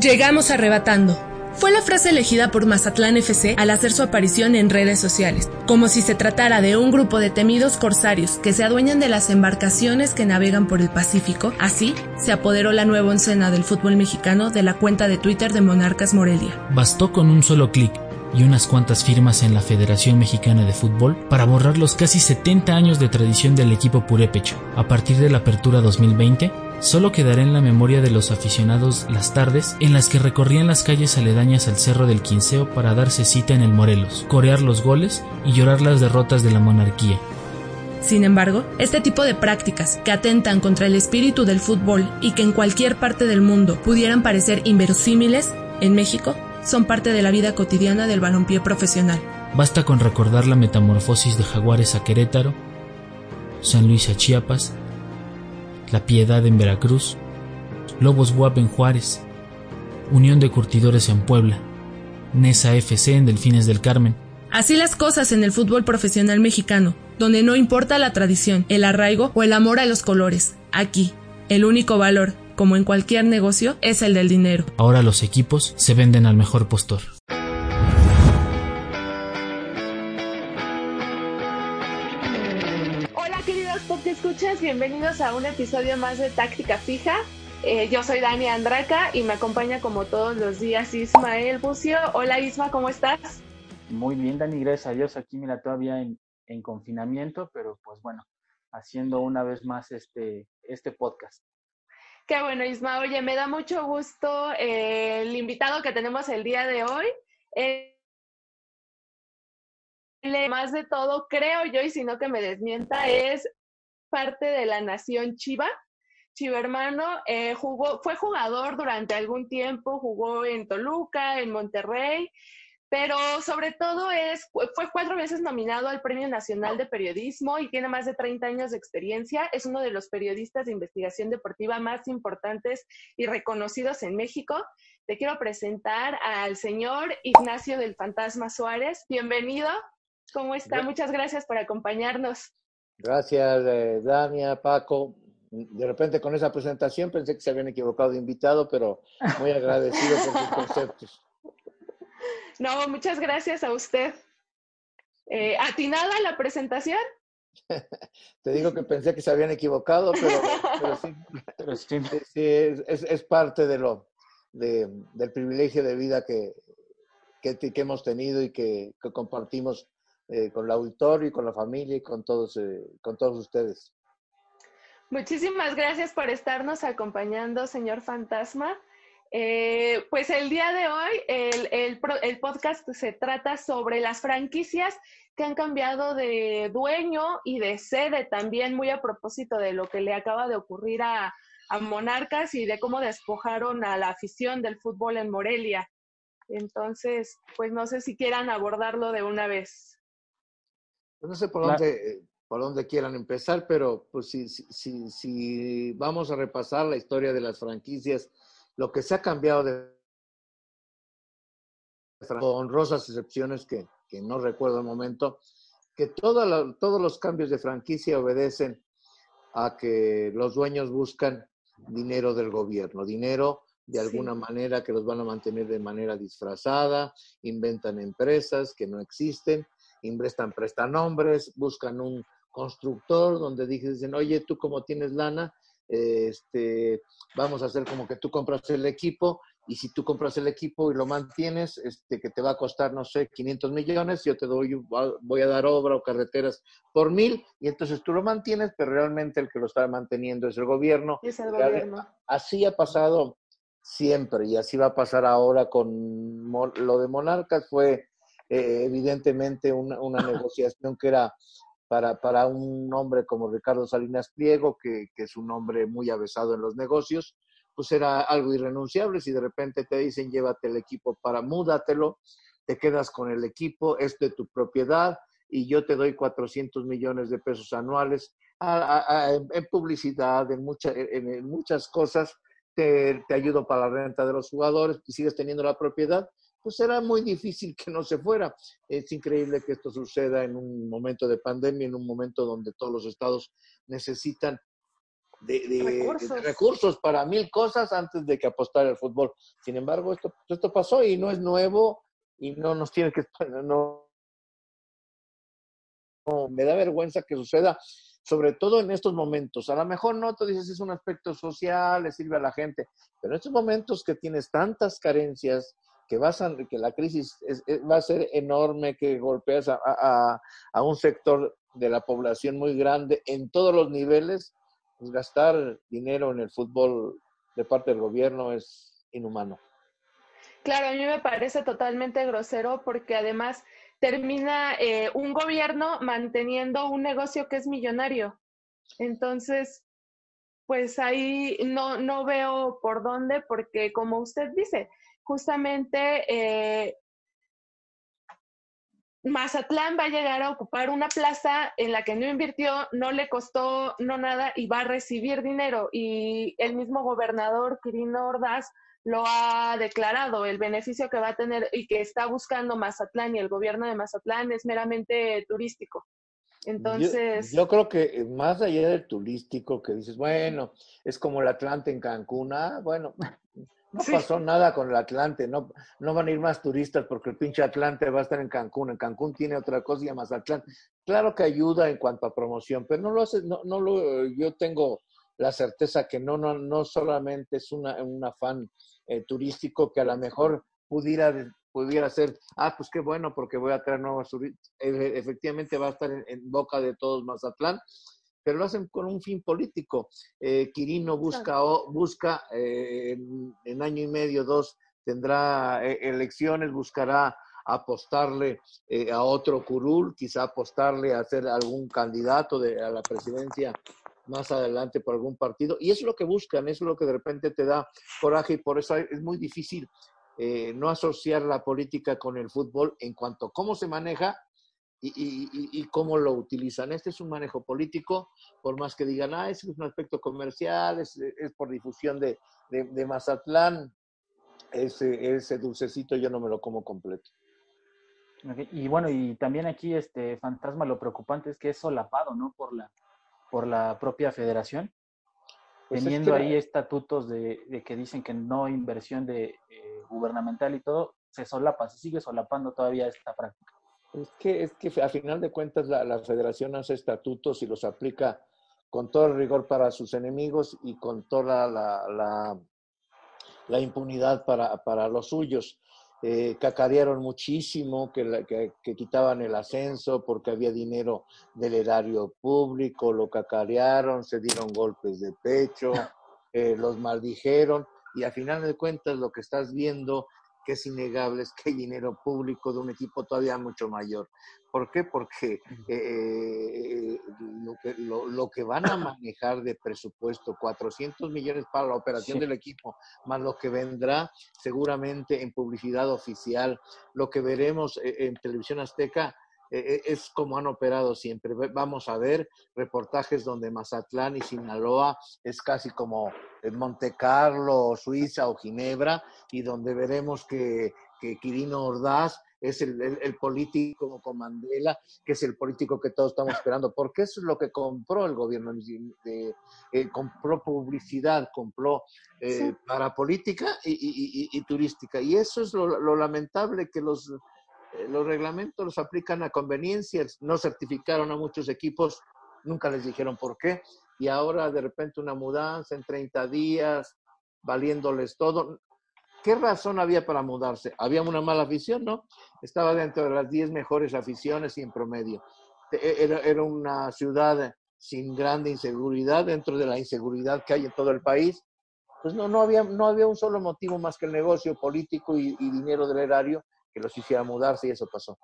Llegamos arrebatando. Fue la frase elegida por Mazatlán FC al hacer su aparición en redes sociales, como si se tratara de un grupo de temidos corsarios que se adueñan de las embarcaciones que navegan por el Pacífico. Así, se apoderó la nueva oncena del fútbol mexicano de la cuenta de Twitter de Monarcas Morelia. Bastó con un solo clic y unas cuantas firmas en la Federación Mexicana de Fútbol para borrar los casi 70 años de tradición del equipo purépecho. A partir de la apertura 2020, solo quedará en la memoria de los aficionados las tardes en las que recorrían las calles aledañas al Cerro del Quinceo para darse cita en el Morelos, corear los goles y llorar las derrotas de la monarquía. Sin embargo, este tipo de prácticas, que atentan contra el espíritu del fútbol y que en cualquier parte del mundo pudieran parecer inverosímiles, en México son parte de la vida cotidiana del balompié profesional. Basta con recordar la metamorfosis de Jaguares a Querétaro, San Luis a Chiapas, La Piedad en Veracruz, Lobos Guap en Juárez, Unión de Curtidores en Puebla, Nesa FC en Delfines del Carmen. Así las cosas en el fútbol profesional mexicano, donde no importa la tradición, el arraigo o el amor a los colores. Aquí, el único valor, como en cualquier negocio, es el del dinero. Ahora los equipos se venden al mejor postor. Hola queridos porque escuchas, bienvenidos a un episodio más de Táctica Fija. Eh, yo soy Dani Andraca y me acompaña como todos los días Ismael Bucio. Hola Isma, ¿cómo estás? Muy bien, Dani, gracias a Dios. Aquí, mira, todavía en, en confinamiento, pero pues bueno, haciendo una vez más este, este podcast. Qué bueno, Isma. Oye, me da mucho gusto eh, el invitado que tenemos el día de hoy. Eh, más de todo, creo yo, y si no que me desmienta, es parte de la nación Chiva. Chiva hermano eh, jugó, fue jugador durante algún tiempo, jugó en Toluca, en Monterrey, pero sobre todo es, fue cuatro veces nominado al Premio Nacional de Periodismo y tiene más de 30 años de experiencia. Es uno de los periodistas de investigación deportiva más importantes y reconocidos en México. Te quiero presentar al señor Ignacio del Fantasma Suárez. Bienvenido. ¿Cómo está? Muchas gracias por acompañarnos. Gracias, eh, Dania, Paco. De repente con esa presentación pensé que se habían equivocado de invitado, pero muy agradecido por sus conceptos. No, muchas gracias a usted. Eh, ¿Atinada la presentación? Te digo que pensé que se habían equivocado, pero, pero sí, pero sí, sí es, es, parte de lo, de, del privilegio de vida que, que, que hemos tenido y que, que compartimos eh, con el auditorio y con la familia y con todos, eh, con todos ustedes. Muchísimas gracias por estarnos acompañando, señor Fantasma. Eh, pues el día de hoy el, el, el, podcast se trata sobre las franquicias que han cambiado de dueño y de sede también, muy a propósito de lo que le acaba de ocurrir a, a Monarcas y de cómo despojaron a la afición del fútbol en Morelia. Entonces, pues no sé si quieran abordarlo de una vez. No sé por dónde, por dónde quieran empezar, pero pues si, si, si vamos a repasar la historia de las franquicias, lo que se ha cambiado de con honrosas excepciones que, que no recuerdo el momento, que la, todos los cambios de franquicia obedecen a que los dueños buscan dinero del gobierno, dinero de alguna sí. manera que los van a mantener de manera disfrazada, inventan empresas que no existen, investan prestanombres, buscan un constructor donde dicen, oye, tú como tienes lana, este, vamos a hacer como que tú compras el equipo y si tú compras el equipo y lo mantienes, este, que te va a costar, no sé, 500 millones, yo te doy, voy a dar obra o carreteras por mil y entonces tú lo mantienes, pero realmente el que lo está manteniendo es el gobierno. Es el gobierno. Así ha pasado siempre y así va a pasar ahora con lo de Monarcas fue eh, evidentemente una, una negociación que era para, para un hombre como Ricardo Salinas Pliego, que, que es un hombre muy avesado en los negocios, pues era algo irrenunciable. Si de repente te dicen llévate el equipo para múdatelo, te quedas con el equipo, es de tu propiedad y yo te doy 400 millones de pesos anuales en publicidad, en, en, muchas cosas, te, te, ayudo para la renta de los jugadores y sigues teniendo la propiedad, pues será muy difícil que no se fuera. Es increíble que esto suceda en un momento de pandemia, en un momento donde todos los estados necesitan de, recursos. para mil cosas antes de que apostar al fútbol. Sin embargo, esto, esto pasó y no es nuevo y no nos tiene que... No, me da vergüenza que suceda, sobre todo en estos momentos. A lo mejor no, tú dices, es un aspecto social, le sirve a la gente, pero en estos momentos que tienes tantas carencias, que, vas a, que la crisis va a ser enorme, que golpeas a, a, a un sector de la población muy grande en todos los niveles, pues, gastar dinero en el fútbol de parte del gobierno es inhumano. Claro, a mí me parece totalmente grosero porque además termina eh, un gobierno manteniendo un negocio que es millonario. Entonces, pues ahí no, no veo por dónde, porque como usted dice, justamente eh, Mazatlán va a llegar a ocupar una plaza en la que no invirtió, no le costó no nada y va a recibir dinero. Y el mismo gobernador Quirino Ordaz lo ha declarado, el beneficio que va a tener y que está buscando Mazatlán y el gobierno de Mazatlán es meramente turístico. Entonces. Yo, creo que más allá del turístico, que dices, bueno, es como el Atlante en Cancún, ah, bueno, no pasó nada con el Atlante, no, no van a ir más turistas porque el pinche Atlante va a estar en Cancún. En Cancún tiene otra cosa y más Atlante. Claro que ayuda en cuanto a promoción, pero no lo hace, no, no lo, yo tengo la certeza que no, no, no solamente es una, un afán eh, turístico que a lo mejor pudiera, pudiera ser, ah, pues qué bueno porque voy a traer nuevos turistas. efectivamente va a estar en, en boca de todos Mazatlán, pero lo hacen con un fin político. Eh, Quirino busca, busca eh, en, año y medio, dos, tendrá eh, elecciones, buscará apostarle a otro curul, quizá apostarle a ser algún candidato de, a la presidencia más adelante por algún partido. Y eso es lo que buscan, eso es lo que de repente te da coraje y por eso es muy difícil no asociar la política con el fútbol en cuanto a cómo se maneja y, cómo lo utilizan. Este es un manejo político, por más que digan, ah, ese es un aspecto comercial, es, por difusión de, de, Mazatlán, ese, ese dulcecito yo no me lo como completo. Y bueno, y también aquí este fantasma lo preocupante es que es solapado, ¿no? Por la, por la propia federación, pues teniendo ahí estatutos de, que dicen que no inversión de eh, gubernamental y todo, se solapa, se sigue solapando todavía esta práctica. Es que, es que a final de cuentas la, la, federación hace estatutos y los aplica con todo el rigor para sus enemigos y con toda la, la, la impunidad para, para, los suyos. Eh, cacarearon muchísimo que, que, que, quitaban el ascenso porque había dinero del erario público, lo cacarearon, se dieron golpes de pecho, eh, los maldijeron y a final de cuentas lo que estás viendo que es innegable es que hay dinero público de un equipo todavía mucho mayor. ¿Por qué? Porque eh, lo, que, lo, que, van a manejar de presupuesto, 400 millones para la operación del equipo, más lo que vendrá seguramente en publicidad oficial, lo que veremos eh, en televisión azteca, es como han operado siempre. Vamos a ver reportajes donde Mazatlán y Sinaloa es casi como Monte Carlo, Suiza o Ginebra, y donde veremos que, que Quirino Ordaz es el, el, político con Mandela, que es el político que todos estamos esperando, porque eso es lo que compró el gobierno, eh, compró publicidad, compró eh, para política y, y, y, turística. Y eso es lo, lo lamentable que los eh, los reglamentos los aplican a conveniencia, no certificaron a muchos equipos, nunca les dijeron por qué, y ahora de repente una mudanza en 30 días, valiéndoles todo. ¿Qué razón había para mudarse? Había una mala afición, ¿no? Estaba dentro de las 10 mejores aficiones y en promedio. E, era, era una ciudad sin grande inseguridad, dentro de la inseguridad que hay en todo el país. Pues no, no, había, no había un solo motivo más que el negocio político y, y dinero del erario que los hiciera mudarse y eso pasó.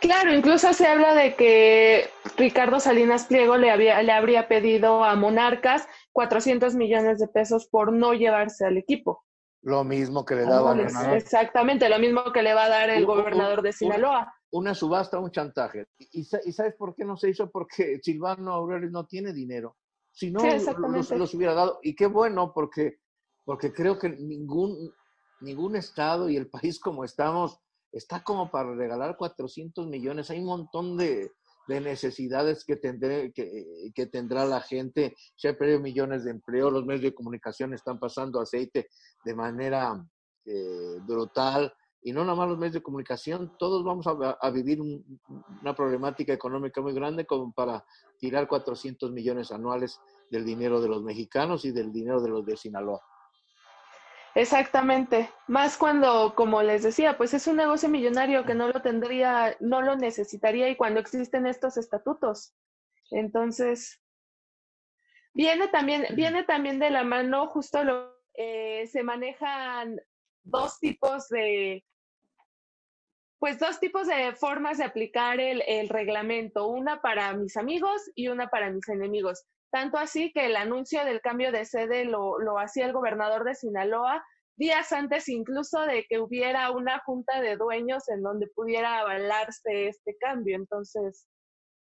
Claro, incluso se habla de que Ricardo Salinas Pliego le, había, le habría pedido a Monarcas 400 millones de pesos por no llevarse al equipo. Lo mismo que le daban. exactamente, lo mismo que le va a dar el gobernador de Sinaloa. Una, subasta, un chantaje. ¿Y, sabes por qué no se hizo? Porque Silvano Aureoles no tiene dinero. Si no, los, hubiera dado. Y qué bueno, porque, porque creo que ningún, ningún estado y el país como estamos está como para regalar 400 millones. Hay un montón de, de necesidades que, tendré, que, tendrá la gente. Se han perdido millones de empleo, los medios de comunicación están pasando aceite de manera eh, brutal. Y no nada más los medios de comunicación, todos vamos a, vivir una problemática económica muy grande como para tirar 400 millones anuales del dinero de los mexicanos y del dinero de los de Sinaloa. Exactamente, más cuando, como les decía, pues es un negocio millonario que no lo tendría, no lo necesitaría y cuando existen estos estatutos. Entonces, viene también, viene también de la mano, justo lo, eh, se manejan dos tipos de, pues dos tipos de formas de aplicar el, el reglamento, una para mis amigos y una para mis enemigos. Tanto así que el anuncio del cambio de sede lo, lo hacía el gobernador de Sinaloa días antes incluso de que hubiera una junta de dueños en donde pudiera avalarse este cambio. Entonces...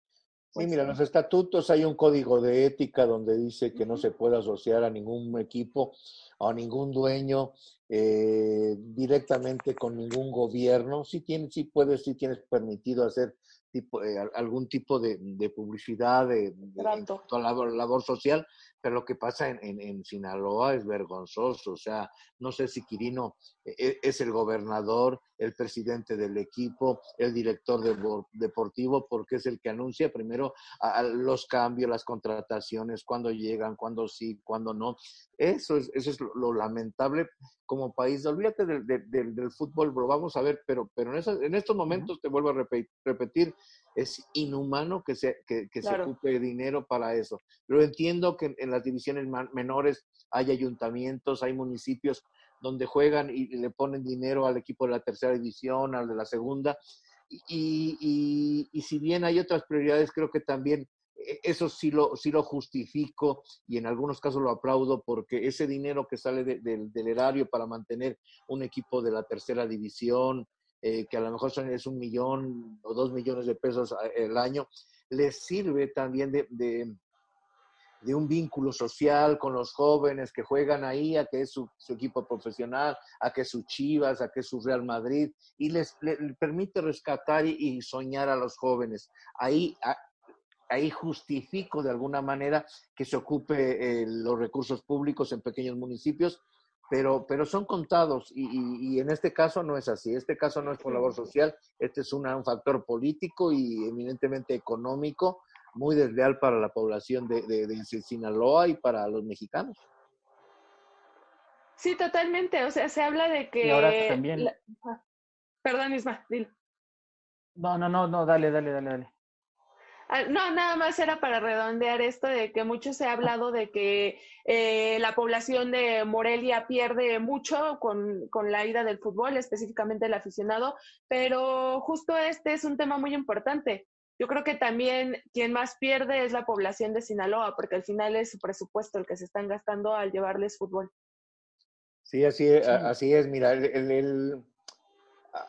sí, pues mira, en los estatutos hay un código de ética donde dice que no se puede asociar a ningún equipo o a ningún dueño eh, directamente con ningún gobierno. Sí, tienes, sí puedes, sí tienes permitido hacer tipo, eh, algún tipo de, publicidad, de, de labor, labor, social, pero lo que pasa en, en, Sinaloa es vergonzoso. O sea, no sé si Quirino e, e, es el gobernador, el presidente del equipo, el director deportivo, porque es el que anuncia primero los cambios, las contrataciones, cuándo llegan, cuándo sí, cuándo no. Eso es, eso es lo, lamentable como país. Olvídate del, del, del, fútbol, lo vamos a ver, pero, pero en, en estos momentos, te vuelvo a repetir, es inhumano que se, que, se ocupe dinero para eso. Pero entiendo que en, las divisiones menores hay ayuntamientos, hay municipios donde juegan y, le ponen dinero al equipo de la tercera división, al de la segunda. Y, y, si bien hay otras prioridades, creo que también e, eso sí lo, sí lo justifico y en algunos casos lo aplaudo porque ese dinero que sale del erario para mantener un equipo de la tercera división, eh, que a lo mejor son, es un millón o dos millones de pesos el año, les sirve también de, de, un vínculo social con los jóvenes que juegan ahí, a que es su, equipo profesional, a que es su Chivas, a que es su Real Madrid, y les, permite rescatar y, soñar a los jóvenes. Ahí, ahí justifico de alguna manera que se ocupe eh, los recursos públicos en pequeños municipios pero, pero son contados y, en este caso no es así. Este caso no es por labor social, este es un factor político y eminentemente económico muy desleal para la población de, de, Sinaloa y para los mexicanos. Sí, totalmente. O sea, se habla de que... Y ahora también... Perdón, Isma, dile. No, no, no, no, dale, dale, dale, dale. Ah, no, nada más era para redondear esto de que mucho se ha hablado de que eh, la población de Morelia pierde mucho con, con, la ida del fútbol, específicamente el aficionado, pero justo este es un tema muy importante. Yo creo que también quien más pierde es la población de Sinaloa, porque al final es su presupuesto el que se están gastando al llevarles fútbol. Sí, así, es, así es. Mira, el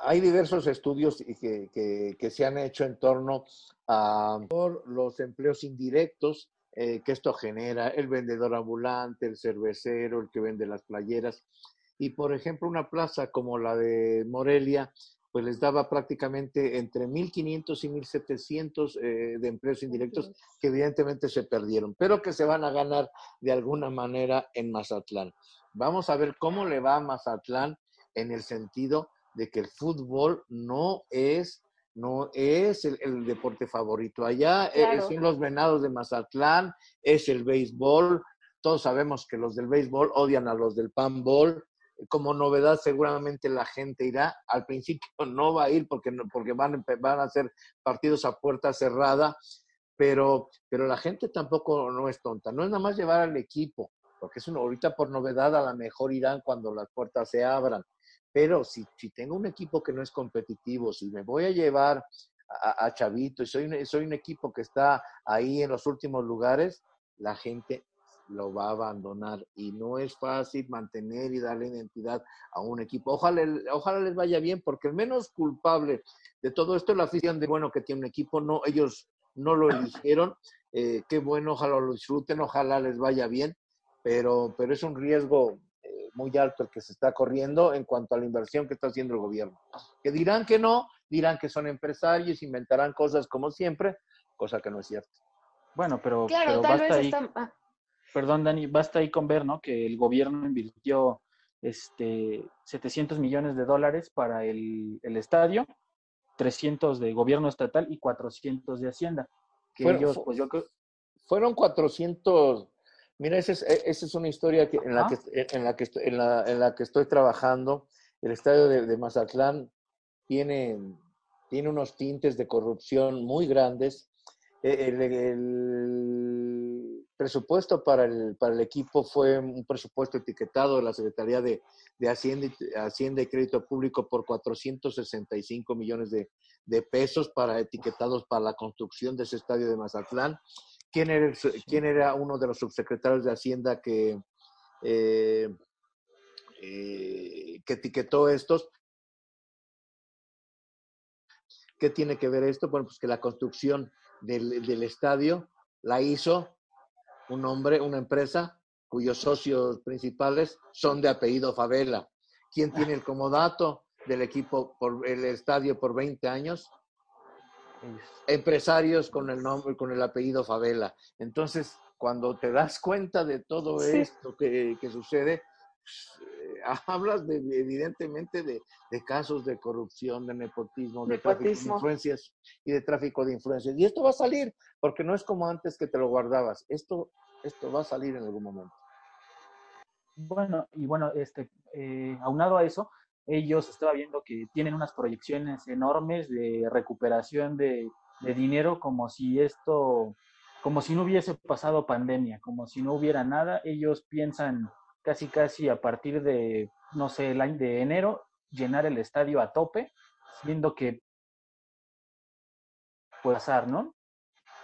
hay diversos estudios que, que, se han hecho en torno a los empleos indirectos eh, que esto genera, el vendedor ambulante, el cervecero, el que vende las playeras. Y por ejemplo, una plaza como la de Morelia, pues les daba prácticamente entre 1.500 y 1.700 eh, de empleos indirectos que evidentemente se perdieron, pero que se van a ganar de alguna manera en Mazatlán. Vamos a ver cómo le va a Mazatlán en el sentido de que el fútbol no es, no es el, deporte favorito. Allá eh, son los venados de Mazatlán, es el béisbol. Todos sabemos que los del béisbol odian a los del panball. Como novedad, seguramente la gente irá. Al principio no va a ir porque, porque van, van a ser partidos a puerta cerrada, pero, pero la gente tampoco no es tonta. No es nada más llevar al equipo, porque es una, ahorita por novedad a lo mejor irán cuando las puertas se abran pero si, si tengo un equipo que no es competitivo, si me voy a llevar a, Chavito y soy, soy un equipo que está ahí en los últimos lugares, la gente lo va a abandonar y no es fácil mantener y darle identidad a un equipo. Ojalá, ojalá les vaya bien porque el menos culpable de todo esto es la afición de bueno que tiene un equipo, no ellos no lo eligieron, eh, qué bueno, ojalá lo disfruten, ojalá les vaya bien, pero, pero es un riesgo muy alto el que se está corriendo en cuanto a la inversión que está haciendo el gobierno. Que dirán que no, dirán que son empresarios, inventarán cosas como siempre, cosa que no es cierto. Bueno, pero, pero basta ahí, ah. perdón Dani, basta ahí con ver, ¿no? Que el gobierno invirtió este 700 millones de dólares para el, el estadio, 300 de gobierno estatal y 400 de Hacienda. Que ellos, pues yo creo... Fueron 400, mira, esa es, e, esa es una historia que, en, la que, en, la que estoy, en, la, en la que estoy trabajando. El estadio de, de Mazatlán tiene, tiene unos tintes de corrupción muy grandes. E, el, presupuesto para el, para el equipo fue un presupuesto etiquetado de la Secretaría de, de Hacienda, Hacienda y Crédito Público por 465 millones de, de, pesos para etiquetados para la construcción de ese estadio de Mazatlán. ¿Quién era, quién era uno de los subsecretarios de Hacienda que, eh, eh, que etiquetó estos? ¿Qué tiene que ver esto? Bueno, pues que la construcción del, del estadio la hizo un hombre, una empresa cuyos socios principales son de apellido Favela. ¿Quién tiene el comodato del equipo por el estadio por 20 años? Empresarios con el nombre, con el apellido Favela. Entonces, cuando te das cuenta de todo esto que, que sucede, hablas de, evidentemente de, casos de corrupción, de nepotismo, de tráfico de influencias y de tráfico de influencias. Y esto va a salir, porque no es como antes que te lo guardabas. Esto, esto va a salir en algún momento. Bueno, y bueno, este, eh, aunado a eso, ellos estaba viendo que tienen unas proyecciones enormes de recuperación de, dinero como si esto, como si no hubiese pasado pandemia, como si no hubiera nada. Ellos piensan casi casi a partir de, no sé, el año de enero, llenar el estadio a tope, viendo que puede pasar, ¿no?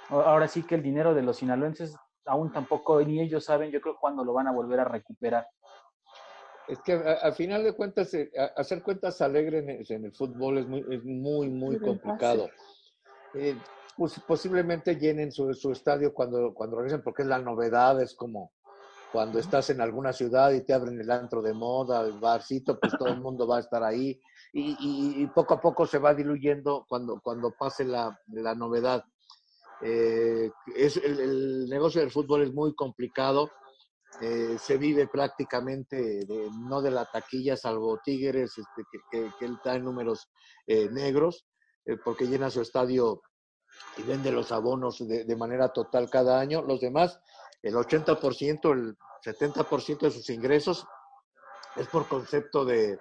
Ahora sí que el dinero de los sinaloenses aún tampoco, ni ellos saben, yo creo, cuándo lo van a volver a recuperar. Es que al final de cuentas, eh, hacer cuentas alegres en el fútbol es muy, es muy, muy complicado. Eh, pues, posiblemente llenen su, su, estadio cuando, cuando regresen, porque es la novedad, es como, cuando estás en alguna ciudad y te abren el antro de moda, el barcito, pues todo el mundo va a estar ahí y, poco a poco se va diluyendo cuando, cuando pase la, la novedad. Eh, es, el, negocio del fútbol es muy complicado, eh, se vive prácticamente no de la taquilla, salvo Tigres, este, que, que, él está en números eh, negros, porque llena su estadio y vende los abonos de, de manera total cada año. Los demás el 80%, el 70% de sus ingresos es por concepto de,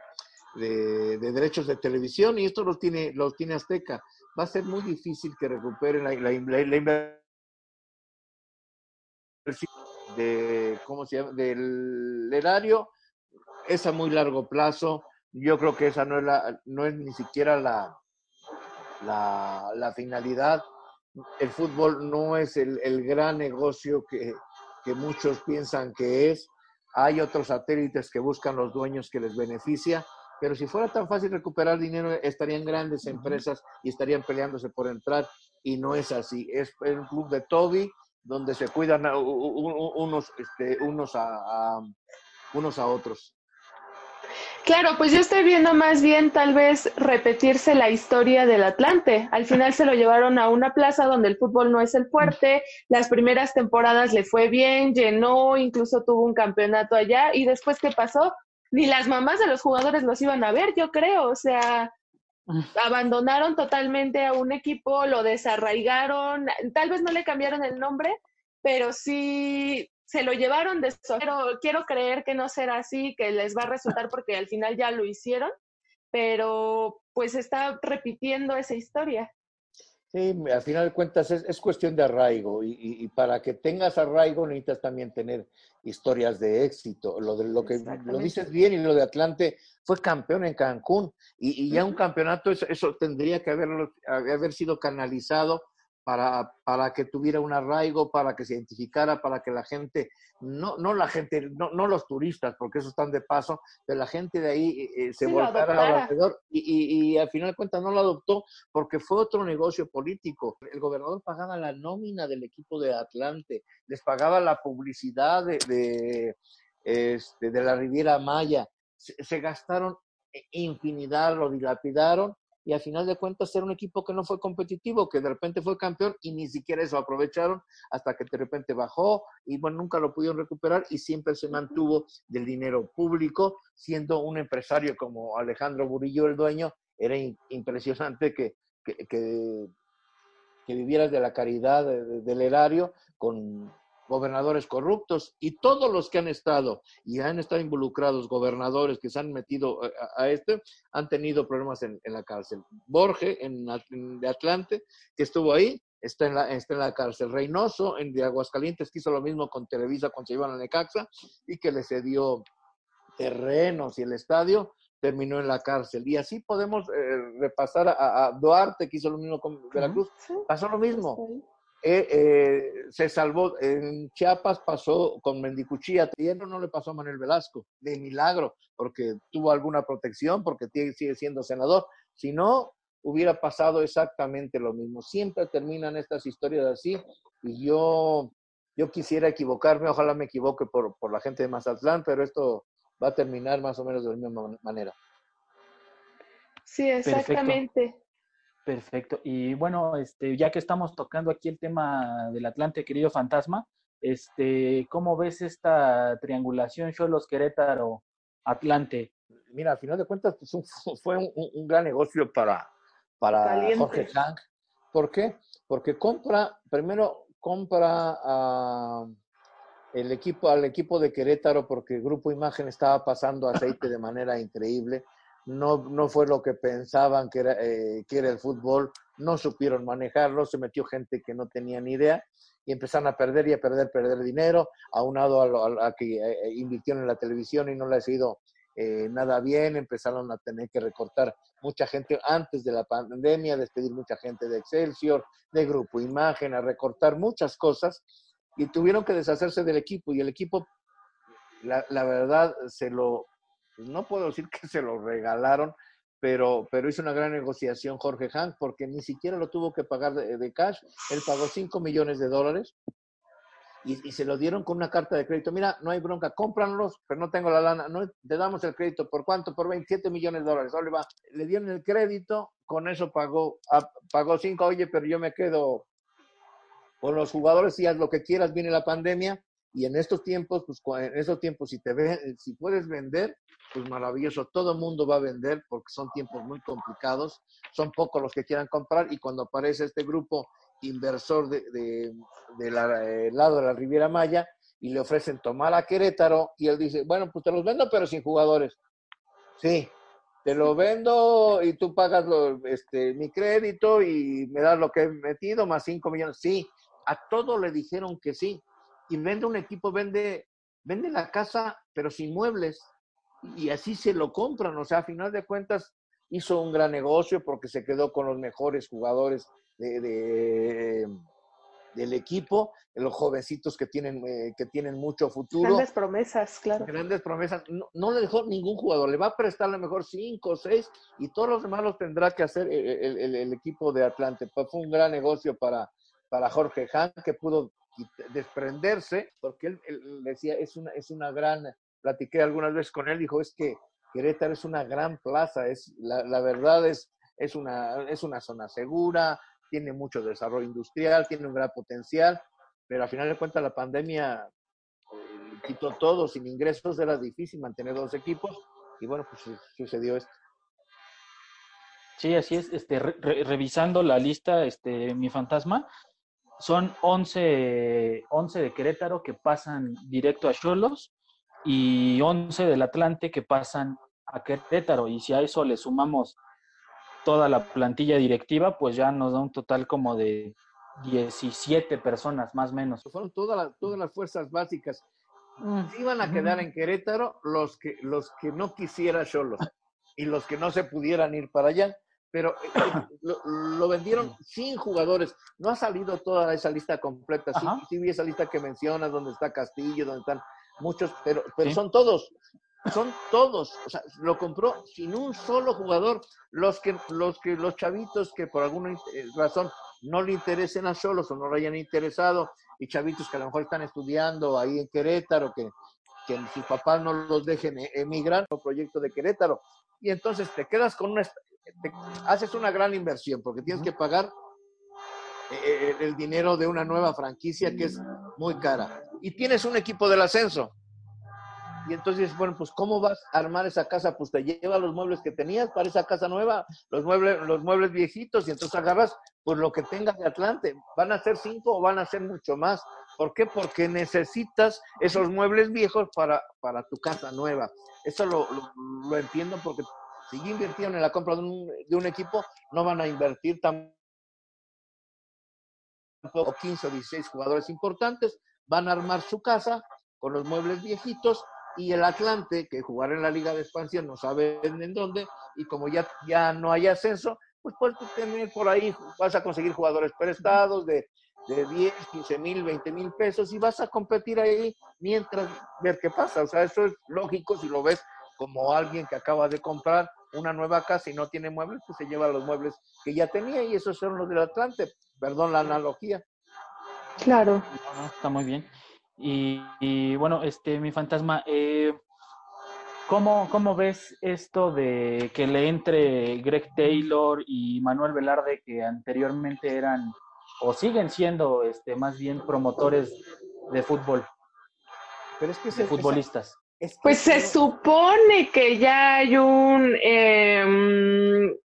de, derechos de televisión y esto lo tiene, lo tiene Azteca. Va a ser muy difícil que recuperen la, la, de, ¿cómo se llama? del erario. Es a muy largo plazo. Yo creo que esa no es, la, no es ni siquiera la, la, la finalidad. El fútbol no es el, el gran negocio que, que muchos piensan que es. Hay otros satélites que buscan los dueños que les beneficia, pero si fuera tan fácil recuperar dinero, estarían grandes empresas y estarían peleándose por entrar, y no es así. Es un club de Toby, donde se cuidan unos, este, unos, a, unos a otros. Claro, pues yo estoy viendo más bien tal vez repetirse la historia del Atlante. Al final se lo llevaron a una plaza donde el fútbol no es el fuerte. Las primeras temporadas le fue bien, llenó, incluso tuvo un campeonato allá. Y después, ¿qué pasó? Ni las mamás de los jugadores los iban a ver, yo creo. O sea, abandonaron totalmente a un equipo, lo desarraigaron. Tal vez no le cambiaron el nombre, pero sí se lo llevaron de eso. Pero quiero creer que no será así, que les va a resultar porque al final ya lo hicieron, pero pues está repitiendo esa historia. Sí, al final de cuentas es, cuestión de arraigo y, para que tengas arraigo necesitas también tener historias de éxito. Lo, de, lo que lo dices bien y lo de Atlante fue campeón en Cancún y, ya un campeonato, eso, eso tendría que haber, haber sido canalizado para, para que tuviera un arraigo, para que se identificara, para que la gente, no, no la gente, no, no los turistas, porque esos están de paso, pero la gente de ahí eh, eh, se volcara alrededor y, y, al final de cuentas no lo adoptó porque fue otro negocio político. El gobernador pagaba la nómina del equipo de Atlante, les pagaba la publicidad de, de, este, de la Riviera Maya, se, se gastaron infinidad, lo dilapidaron y al final de cuentas era un equipo que no fue competitivo, que de repente fue campeón y ni siquiera eso aprovecharon hasta que de repente bajó y bueno, nunca lo pudieron recuperar y siempre se mantuvo del dinero público, siendo un empresario como Alejandro Burillo el dueño, era impresionante que, que, que, vivieras de la caridad del erario con gobernadores corruptos y todos los que han estado y han estado involucrados, gobernadores que se han metido eh, a, este, han tenido problemas en, la cárcel. Borge, en, de Atlante, que estuvo ahí, está en la, está en la cárcel. Reynoso, en de Aguascalientes, que hizo lo mismo con Televisa cuando se iban a Necaxa y que le cedió terrenos y el estadio, terminó en la cárcel. Y así podemos eh, repasar a, Duarte, que hizo lo mismo con Veracruz. Pasó lo mismo. Eh, eh, se salvó, en Chiapas pasó con Mendicuchía, y no le pasó a Manuel Velasco, de milagro, porque tuvo alguna protección, porque sigue siendo senador, si no, hubiera pasado exactamente lo mismo. Siempre terminan estas historias así, y yo, yo quisiera equivocarme, ojalá me equivoque por, por la gente de Mazatlán, pero esto va a terminar más o menos de la misma manera. Sí, exactamente. Perfecto. Y bueno, este, ya que estamos tocando aquí el tema del Atlante, querido fantasma, este, ¿cómo ves esta triangulación Cholos Querétaro Atlante? Mira, al final de cuentas pues, fue un, gran negocio para, para Jorge Hank. ¿Por qué? Porque compra, primero compra a el equipo, al equipo de Querétaro porque el Grupo Imagen estaba pasando aceite de manera increíble no, no fue lo que pensaban que era, eh, que era el fútbol, no supieron manejarlo, se metió gente que no tenía ni idea y empezaron a perder y a perder, perder dinero, aunado a, a, que eh, eh, invirtieron en la televisión y no le ha ido nada bien, empezaron a tener que recortar mucha gente antes de la pandemia, despedir mucha gente de Excelsior, de Grupo Imagen, a recortar muchas cosas y tuvieron que deshacerse del equipo y el equipo, la, la verdad, se lo, pues, no puedo decir que se lo regalaron, pero, pero hizo una gran negociación Jorge Hank porque ni siquiera lo tuvo que pagar de, cash. Él pagó 5 millones de dólares y, se lo dieron con una carta de crédito. Mira, no hay bronca, cómpranlos, pero no tengo la lana. No, te damos el crédito. ¿Por cuánto? Por 27 millones de dólares. va. Le dieron el crédito, con eso pagó, ah, pagó 5. Oye, pero yo me quedo con los jugadores y haz lo que quieras. Viene la pandemia y en estos tiempos, pues en estos tiempos, si te ve, si puedes vender, pues maravilloso. Todo el mundo va a vender porque son tiempos muy complicados. Son pocos los que quieran comprar y cuando aparece este grupo inversor de, de, eh, lado de la Riviera Maya y le ofrecen tomar a Querétaro y él dice, bueno, pues te los vendo pero sin jugadores. Sí, te lo vendo y tú pagas este, mi crédito y me das lo que he metido más 5 millones. Sí, a todo le dijeron que sí y vende un equipo, vende, vende la casa, pero sin muebles. Y así se lo compran. O sea, a final de cuentas, hizo un gran negocio porque se quedó con los mejores jugadores de, del equipo, los jovencitos que tienen, eh, que tienen mucho futuro. Grandes promesas, claro. Grandes promesas. No, le dejó ningún jugador, le va a prestar a lo mejor cinco o seis y todos los demás los tendrá que hacer el, el, equipo de Atlante. Pues fue un gran negocio para, para Jorge Han, que pudo desprenderse, porque él, decía, es una, es una gran, platiqué algunas veces con él, dijo, es que Querétaro es una gran plaza, es, la, la verdad es, es, una, es una zona segura, tiene mucho desarrollo industrial, tiene un gran potencial, pero al final de cuentas la pandemia eh, quitó todo, sin ingresos era difícil mantener dos equipos y bueno, pues sucedió esto. Sí, así es, este, revisando la lista, este, mi fantasma, son 11, 11 de Querétaro que pasan directo a Cholos y 11 del Atlante que pasan a Querétaro. Y si a eso le sumamos toda la plantilla directiva, pues ya nos da un total como de 17 personas, más o menos. Fueron todas todas las fuerzas básicas. Iban a quedar en Querétaro los que, los que no quisiera solo y los que no se pudieran ir para allá pero eh, eh, lo, vendieron sin jugadores. No ha salido toda esa lista completa. Sí, sí, vi esa lista que mencionas, donde está Castillo, donde están muchos, pero, pero son todos. Son todos. O sea, lo compró sin un solo jugador. Los que, los que, los chavitos que por alguna eh, razón no le interesen a solos o no le hayan interesado, y chavitos que a lo mejor están estudiando ahí en Querétaro, que, que sus papás no los dejen emigrar, o proyecto de Querétaro. Y entonces te quedas con una, haces una gran inversión porque tienes que pagar eh, eh, el dinero de una nueva franquicia que es muy cara. Y tienes un equipo del ascenso. Y entonces, bueno, pues ¿cómo vas a armar esa casa? Pues te lleva los muebles que tenías para esa casa nueva, los muebles, los muebles viejitos, y entonces agarras pues lo que tengas de Atlante. ¿Van a ser cinco o van a ser mucho más? ¿Por qué? Porque necesitas esos muebles viejos para, para tu casa nueva. Eso lo, lo entiendo porque si ya invirtieron en la compra de un, equipo, no van a invertir tampoco 15 o 16 jugadores importantes, van a armar su casa con los muebles viejitos y el Atlante, que jugar en la Liga de Expansión no sabe en dónde, y como ya, ya no hay ascenso, pues puedes tener por ahí, vas a conseguir jugadores prestados de, de 10, 15 mil, 20 mil pesos y vas a competir ahí mientras ver qué pasa. O sea, eso es lógico si lo ves como alguien que acaba de comprar una nueva casa y no tiene muebles, pues se lleva los muebles que ya tenía y esos son los del Atlante. Perdón la analogía. Claro. está muy bien. Y, bueno, este, mi fantasma, eh, ¿cómo, ¿cómo, ves esto de que le entre Greg Taylor y Manuel Velarde, que anteriormente eran o siguen siendo este, más bien promotores de fútbol? Pero es que futbolistas pues se supone que ya hay un, eh,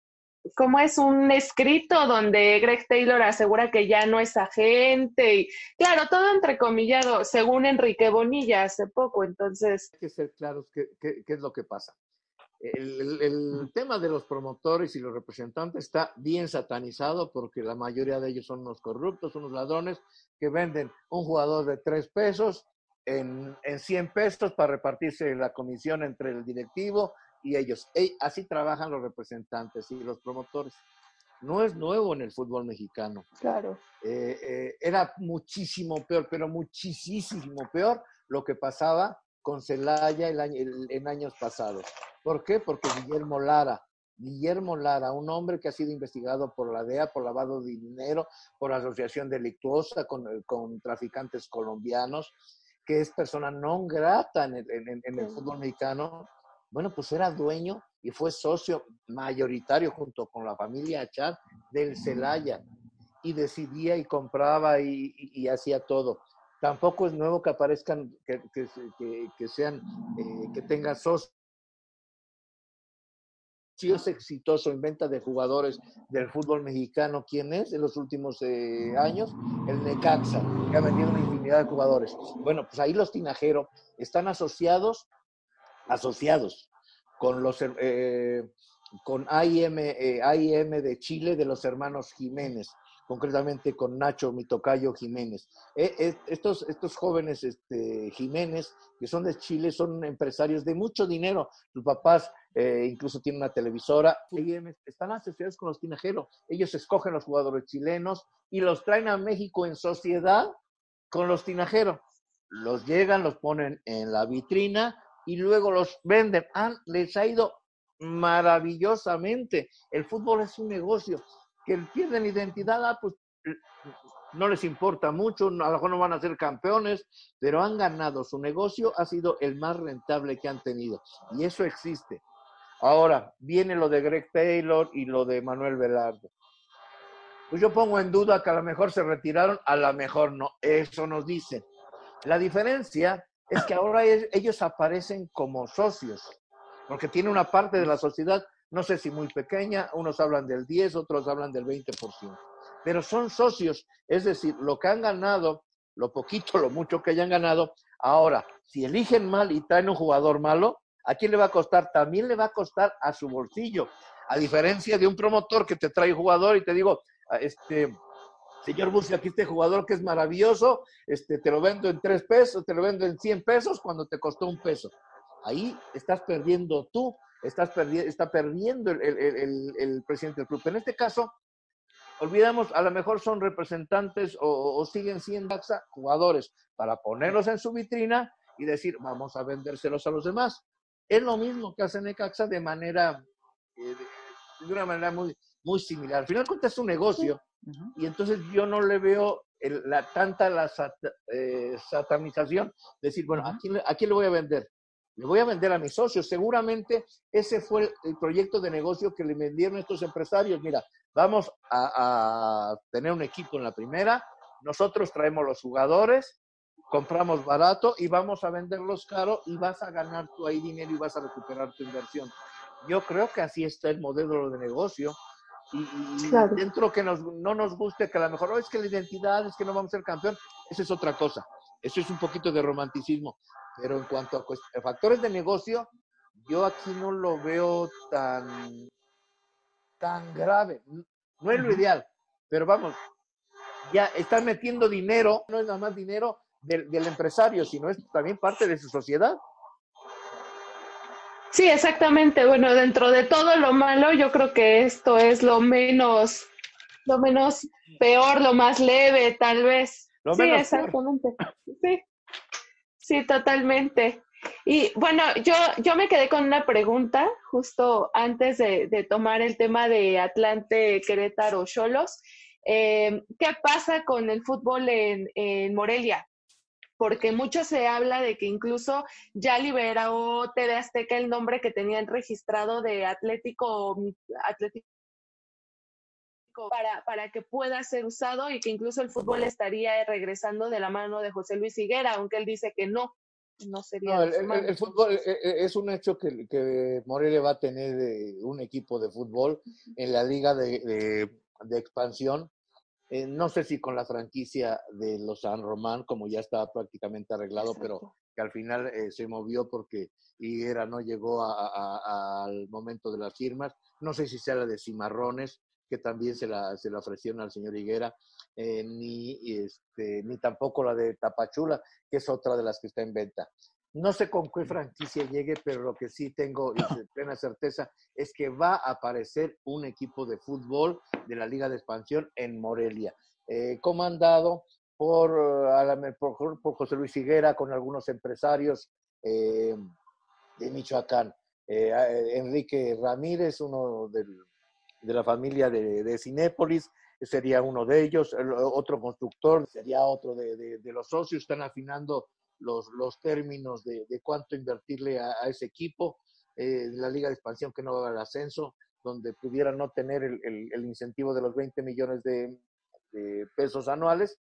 ¿cómo es? Un escrito donde Greg Taylor asegura que ya no es agente. Y, claro, todo entrecomillado, según Enrique Bonilla hace poco, entonces... Hay que ser claros qué, es lo que pasa. El, el, tema de los promotores y los representantes está bien satanizado porque la mayoría de ellos son unos corruptos, unos ladrones que venden un jugador de tres pesos en, en 100 pesos para repartirse la comisión entre el directivo y ellos. así trabajan los representantes y los promotores. No es nuevo en el fútbol mexicano. Claro. Eh, eh, era muchísimo peor, pero muchísimo peor lo que pasaba con Celaya en años pasados. ¿Por qué? Porque Guillermo Lara, Guillermo Lara, un hombre que ha sido investigado por la DEA por lavado de dinero, por asociación delictuosa con, con traficantes colombianos, que es persona no grata en el, fútbol mexicano, bueno, pues era dueño y fue socio mayoritario junto con la familia Achar del Celaya y decidía y compraba y, hacía todo. Tampoco es nuevo que aparezcan, que, que, sean, eh, que tengan socios es exitoso en venta de jugadores del fútbol mexicano, ¿quién es en los últimos eh, años? El Necaxa, que ha vendido una infinidad de jugadores. Bueno, pues ahí los Tinajero están asociados, asociados con los eh, con AIM, eh, AIM de Chile de los hermanos Jiménez concretamente con Nacho Mitocayo Jiménez. Eh, eh, estos, estos jóvenes este, Jiménez, que son de Chile, son empresarios de mucho dinero. Sus papás eh, incluso tienen una televisora. Están asociados con los tinajeros. Ellos escogen los jugadores chilenos y los traen a México en sociedad con los tinajeros. Los llegan, los ponen en la vitrina y luego los venden. Han, les ha ido maravillosamente. El fútbol es un negocio que pierden identidad, ah, pues no les importa mucho, a lo mejor no van a ser campeones, pero han ganado. Su negocio ha sido el más rentable que han tenido. Y eso existe. Ahora, viene lo de Greg Taylor y lo de Manuel Velardo. Pues yo pongo en duda que a lo mejor se retiraron, a lo mejor no. Eso nos dicen. La diferencia es que ahora ellos aparecen como socios, porque tiene una parte de la sociedad no sé si muy pequeña, unos hablan del 10, otros hablan del 20%, pero son socios, es decir, lo que han ganado, lo poquito, lo mucho que hayan ganado, ahora, si eligen mal y traen un jugador malo, ¿A quién le va a costar? También le va a costar a su bolsillo. A diferencia de un promotor que te trae jugador y te digo, ah, este, señor Bursi, aquí este jugador que es maravilloso, este, te lo vendo en tres pesos, te lo vendo en 100 pesos cuando te costó un peso. Ahí estás perdiendo tú, estás perdiendo, está perdiendo el, presidente del club. En este caso, olvidamos, a lo mejor son representantes o, siguen siendo jugadores para ponerlos en su vitrina y decir, vamos a vendérselos a los demás. Es lo mismo que hace Necaxa de manera, eh, de una manera muy, muy similar. Al final cuenta es un negocio y entonces yo no le veo la, tanta la eh, satanización. Decir, bueno, ¿a quién, ¿a quién le voy a vender? Le voy a vender a mis socios. Seguramente ese fue el, proyecto de negocio que le vendieron estos empresarios. Mira, vamos a, a, tener un equipo en la primera, nosotros traemos los jugadores, compramos barato y vamos a venderlos caro y vas a ganar tú ahí dinero y vas a recuperar tu inversión. Yo creo que así está el modelo de negocio. Y, dentro que nos, no nos guste, que a lo mejor oh, es que la identidad es que no vamos a ser campeón, eso es otra cosa. Eso es un poquito de romanticismo. Pero en cuanto a factores de negocio, yo aquí no lo veo tan, tan grave. No es lo ideal, pero vamos, ya están metiendo dinero, no es nada más dinero del, del empresario, sino es también parte de su sociedad. Sí, exactamente. Bueno, dentro de todo lo malo, yo creo que esto es lo menos, lo menos peor, lo más leve, tal vez. sí, exactamente. Sí, sí, totalmente. Y bueno, yo, yo me quedé con una pregunta justo antes de, tomar el tema de Atlante, Querétaro, Cholos. Eh, ¿Qué pasa con el fútbol en, en Morelia? porque mucho se habla de que incluso ya liberó TV Azteca el nombre que tenían registrado de Atlético, Atlético para, para que pueda ser usado y que incluso el fútbol estaría regresando de la mano de José Luis Higuera, aunque él dice que no, no sería. el, fútbol eh, eh, es un hecho que, que Morelia va a tener un equipo de fútbol en la liga de, de expansión eh, no sé si con la franquicia de los San Román, como ya estaba prácticamente arreglado, pero que al final eh, se movió porque Higuera no llegó al momento de las firmas. No sé si sea la de Cimarrones, también se la, se la ofrecieron al señor Higuera, eh, ni, este, ni tampoco la de Tapachula, que es otra de las que está en venta. No sé con qué franquicia llegue, pero lo que sí tengo plena certeza es que va a aparecer un equipo de fútbol de la Liga de Expansión en Morelia, eh, comandado por, por, José Luis Higuera, con algunos empresarios eh, de Michoacán. Enrique Ramírez, uno de la familia de, de, Cinépolis, sería uno de ellos. otro constructor sería otro de, de los socios. Están afinando los, los términos de, de cuánto invertirle a, ese equipo, eh, la Liga de Expansión que no va al ascenso, donde pudiera no tener el, el, incentivo de los 20 millones de, pesos anuales,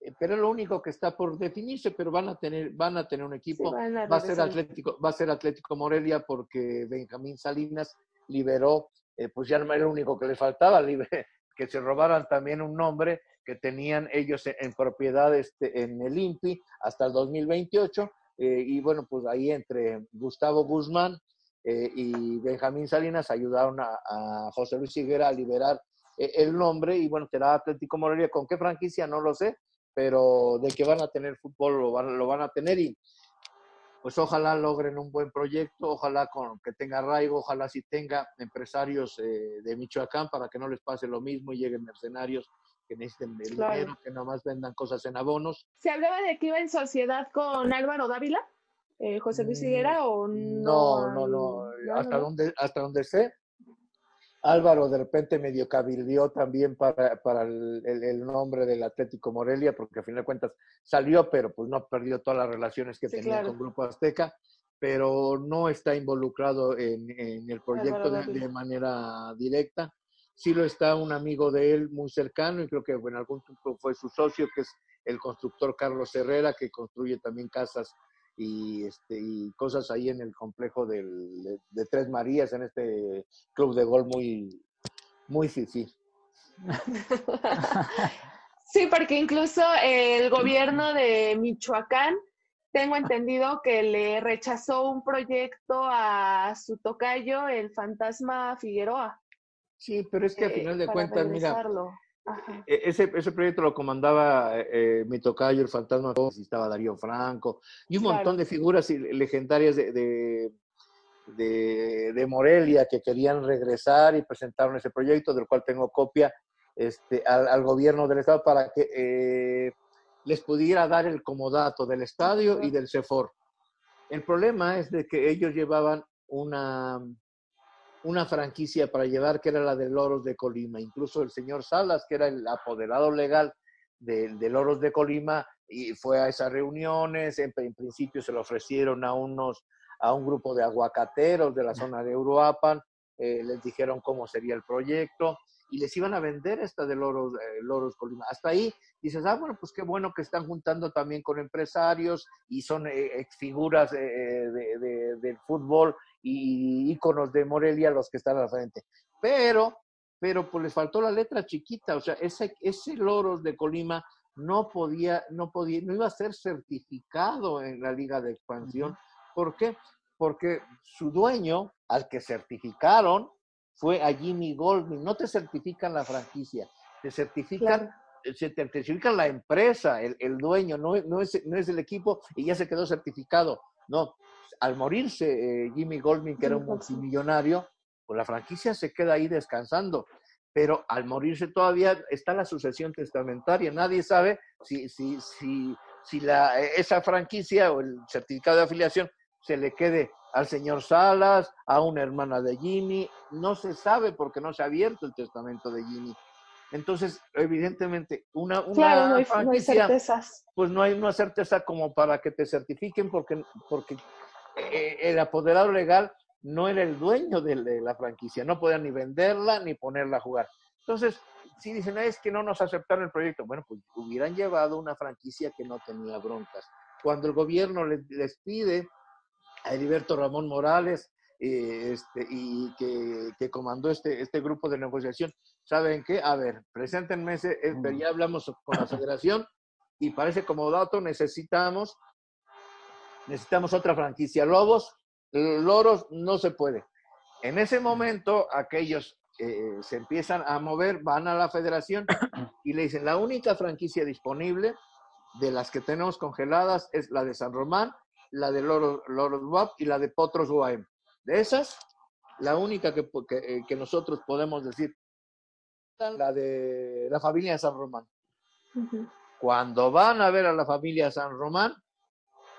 eh, pero es lo único que está por definirse, pero van a tener, van a tener un equipo, va a ser Atlético, va a ser Atlético Morelia porque Benjamín Salinas liberó, eh, pues ya no era lo único que le faltaba, que se robaran también un nombre que tenían ellos en, propiedad este, en el INPI hasta el 2028. Eh, y bueno, pues ahí entre Gustavo Guzmán eh, y Benjamín Salinas ayudaron a, José Luis Higuera a liberar eh, el nombre y bueno, será Atlético Morelia. ¿Con qué franquicia? No lo sé, pero de que van a tener fútbol lo van, lo van a tener y pues ojalá logren un buen proyecto, ojalá con, que tenga arraigo, ojalá si tenga empresarios de Michoacán para que no les pase lo mismo y lleguen mercenarios que necesiten el dinero, que nomás vendan cosas en abonos. ¿Se hablaba de que iba en sociedad con Álvaro Dávila? Eh, José Luis Higuera mm, o no? No, no, no. hasta, Donde, hasta donde sé, Álvaro de repente medio cabildió también para, para el, el, nombre del Atlético Morelia, porque a fin de cuentas salió, pero pues no perdió todas las relaciones que tenía con Grupo Azteca, pero no está involucrado en, en el proyecto de, manera directa. Sí lo está un amigo de él muy cercano y creo que en algún tiempo fue su socio, que es el constructor Carlos Herrera, que construye también casas y, este, y cosas ahí en el complejo del, de, Tres Marías, en este club de gol muy, muy fifi. Sí, porque incluso el gobierno de Michoacán tengo entendido que le rechazó un proyecto a su tocayo, el fantasma Figueroa. Sí, pero es que al eh, final de cuentas, mira, e, ese, ese proyecto lo comandaba eh, eh, mi tocayo, el fantasma, estaba Darío Franco, y un montón de figuras legendarias de, de, de, Morelia que querían regresar y presentaron ese proyecto, del cual tengo copia este, al, gobierno del estado para que eh, les pudiera dar el comodato del estadio y del CEFOR. El problema es de que ellos llevaban una, una franquicia para llevar que era la de Loros de Colima. Incluso el señor Salas, que era el apoderado legal de, de Loros de Colima, y fue a esas reuniones. En, principio se lo ofrecieron a unos a un grupo de aguacateros de la zona de Uruapan, eh, les dijeron cómo sería el proyecto y les iban a vender esta de Loros, eh, Loros Colima. Hasta ahí dices, ah, bueno, pues qué bueno que están juntando también con empresarios y son eh, figuras de, del fútbol y íconos de Morelia los que están al frente. Pero, pero pues les faltó la letra chiquita, o sea, ese, ese Loros de Colima no podía, no podía, no iba a ser certificado en la Liga de Expansión. ¿Por qué? Porque su dueño, al que certificaron, fue a Jimmy Goldman. No te certifican la franquicia, te certifican, se te certifican la empresa, el, dueño, no, no, es, no es el equipo y ya se quedó certificado. No, al morirse eh, Jimmy Goldman, que era un multimillonario, pues la franquicia se queda ahí descansando. Pero al morirse todavía está la sucesión testamentaria. Nadie sabe si, si, si, si la, esa franquicia o el certificado de afiliación se le quede al señor Salas, a una hermana de Jimmy, no se sabe porque no se ha abierto el testamento de Jimmy. Entonces, evidentemente, una, una claro, no hay, franquicia, pues no hay una certeza como para que te certifiquen porque, porque el apoderado legal no era el dueño de la franquicia, no podía ni venderla ni ponerla a jugar. Entonces, si dicen, es que no nos aceptaron el proyecto, bueno, pues hubieran llevado una franquicia que no tenía broncas. Cuando el gobierno les, les pide a Heriberto Ramón Morales, eh, este, y que, comandó este, este grupo de negociación. ¿Saben qué? A ver, preséntenme ese, eh, ya hablamos con la federación y parece como dato necesitamos, necesitamos otra franquicia. Lobos, loros no se puede. En ese momento, aquellos eh, se empiezan a mover, van a la federación y le dicen, la única franquicia disponible de las que tenemos congeladas es la de San Román la de Loros, Loros y la de Potros Guaem. De esas, la única que, eh, que, nosotros podemos decir, la de la familia San Román. Cuando van a ver a la familia San Román,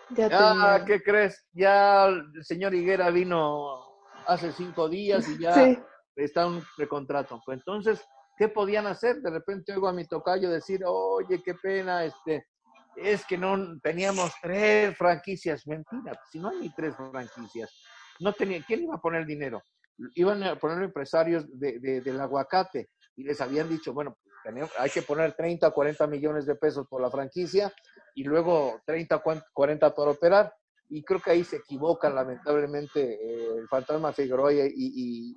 ya, ¿qué crees? Ya el señor Higuera vino hace cinco días y ya está un precontrato. Pues entonces, ¿qué podían hacer? De repente oigo a mi tocayo decir, oye, qué pena, este, es que no teníamos tres franquicias. Mentira, si no hay ni tres franquicias, no tenía, ¿quién iba a poner dinero? Iban a poner empresarios de, del aguacate y les habían dicho, bueno, hay que poner 30 o 40 millones de pesos por la franquicia y luego 30 o 40 por operar. Y creo que ahí se equivocan lamentablemente eh, el fantasma Figueroa y,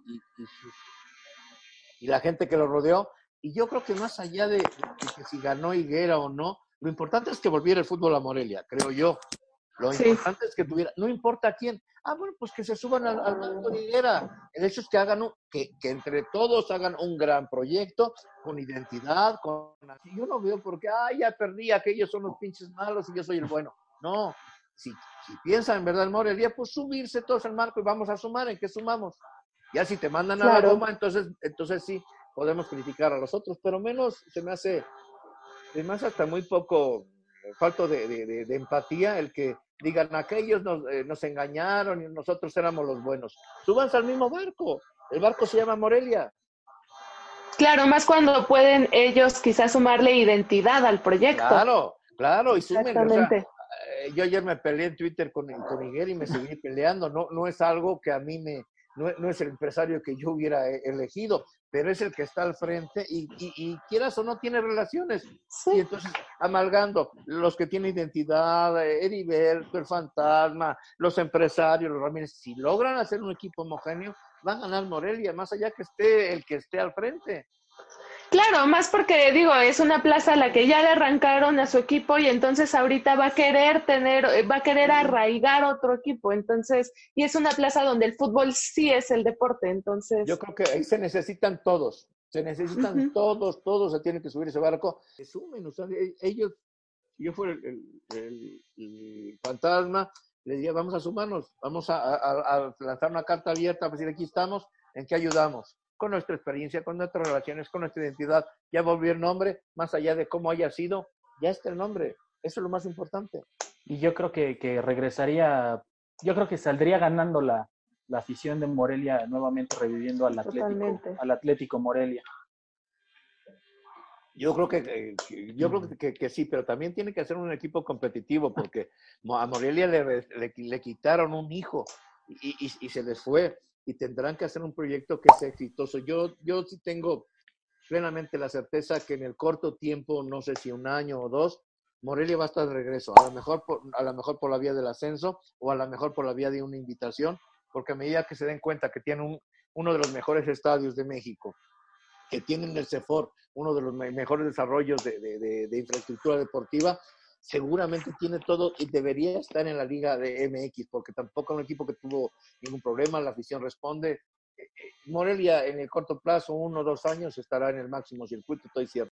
la gente que lo rodeó. Y yo creo que más allá de, de que si ganó Higuera o no, lo importante es que volviera el fútbol a Morelia, creo yo. Lo importante es que tuviera, no importa quién. Ah, bueno, pues que se suban al, al El hecho es que hagan, que, que, entre todos hagan un gran proyecto con identidad, con... Yo no veo porque, ah, ya perdí, aquellos son los pinches malos y yo soy el bueno. No, si, si piensan en verdad el Morelia, pues subirse todos al marco y vamos a sumar, ¿en qué sumamos? Ya si te mandan a la goma, entonces, entonces sí, podemos criticar a los otros, pero menos se me hace Además, hasta muy poco falto de, empatía el que digan aquellos nos, eh, nos, engañaron y nosotros éramos los buenos. Súbanse al mismo barco. El barco se llama Morelia. Claro, más cuando pueden ellos quizás sumarle identidad al proyecto. Claro, claro, y sumen. Eh, yo ayer me peleé en Twitter con, con Miguel y me seguí peleando. No, no es algo que a mí me, no, es el empresario que yo hubiera elegido, pero es el que está al frente y, y, quieras o no tiene relaciones. Y entonces, amalgando los que tienen identidad, Heriberto, el fantasma, los empresarios, los Ramírez, si logran hacer un equipo homogéneo, van a ganar Morelia, más allá que esté el que esté al frente. Claro, más porque digo, es una plaza a la que ya le arrancaron a su equipo y entonces ahorita va a querer tener, va a querer arraigar otro equipo, entonces, y es una plaza donde el fútbol sí es el deporte, entonces. Yo creo que ahí se necesitan todos, se necesitan todos, todos se tienen que subir ese barco, se sumen, o sea, e, ellos, si yo fuera el, fantasma, le diría, vamos a sumarnos, vamos a, a lanzar una carta abierta para decir, aquí estamos, ¿en qué ayudamos? Con nuestra experiencia, con nuestras relaciones, con nuestra identidad. Ya volvió el nombre, más allá de cómo haya sido, ya está el nombre. Eso es lo más importante. Y yo creo que, que regresaría, yo creo que saldría ganando la, la, afición de Morelia nuevamente reviviendo al Atlético, al Atlético Morelia. Yo creo que, yo creo que, que, sí, pero también tiene que ser un equipo competitivo porque a Morelia le, le, quitaron un hijo y, y, y, se les fue y tendrán que hacer un proyecto que sea exitoso. Yo, yo sí tengo plenamente la certeza que en el corto tiempo, no sé si un año o dos, Morelia va a estar de regreso, a lo mejor por, a lo mejor por la vía del ascenso o a lo mejor por la vía de una invitación, porque a medida que se den cuenta que tienen un, uno de los mejores estadios de México, que tienen el CEFOR, uno de los mejores desarrollos de, de, de infraestructura deportiva, seguramente tiene todo y debería estar en la liga de MX, porque tampoco es un equipo que tuvo ningún problema, la afición responde. Eh, eh, Morelia en el corto plazo, uno o dos años, estará en el máximo circuito, estoy cierto.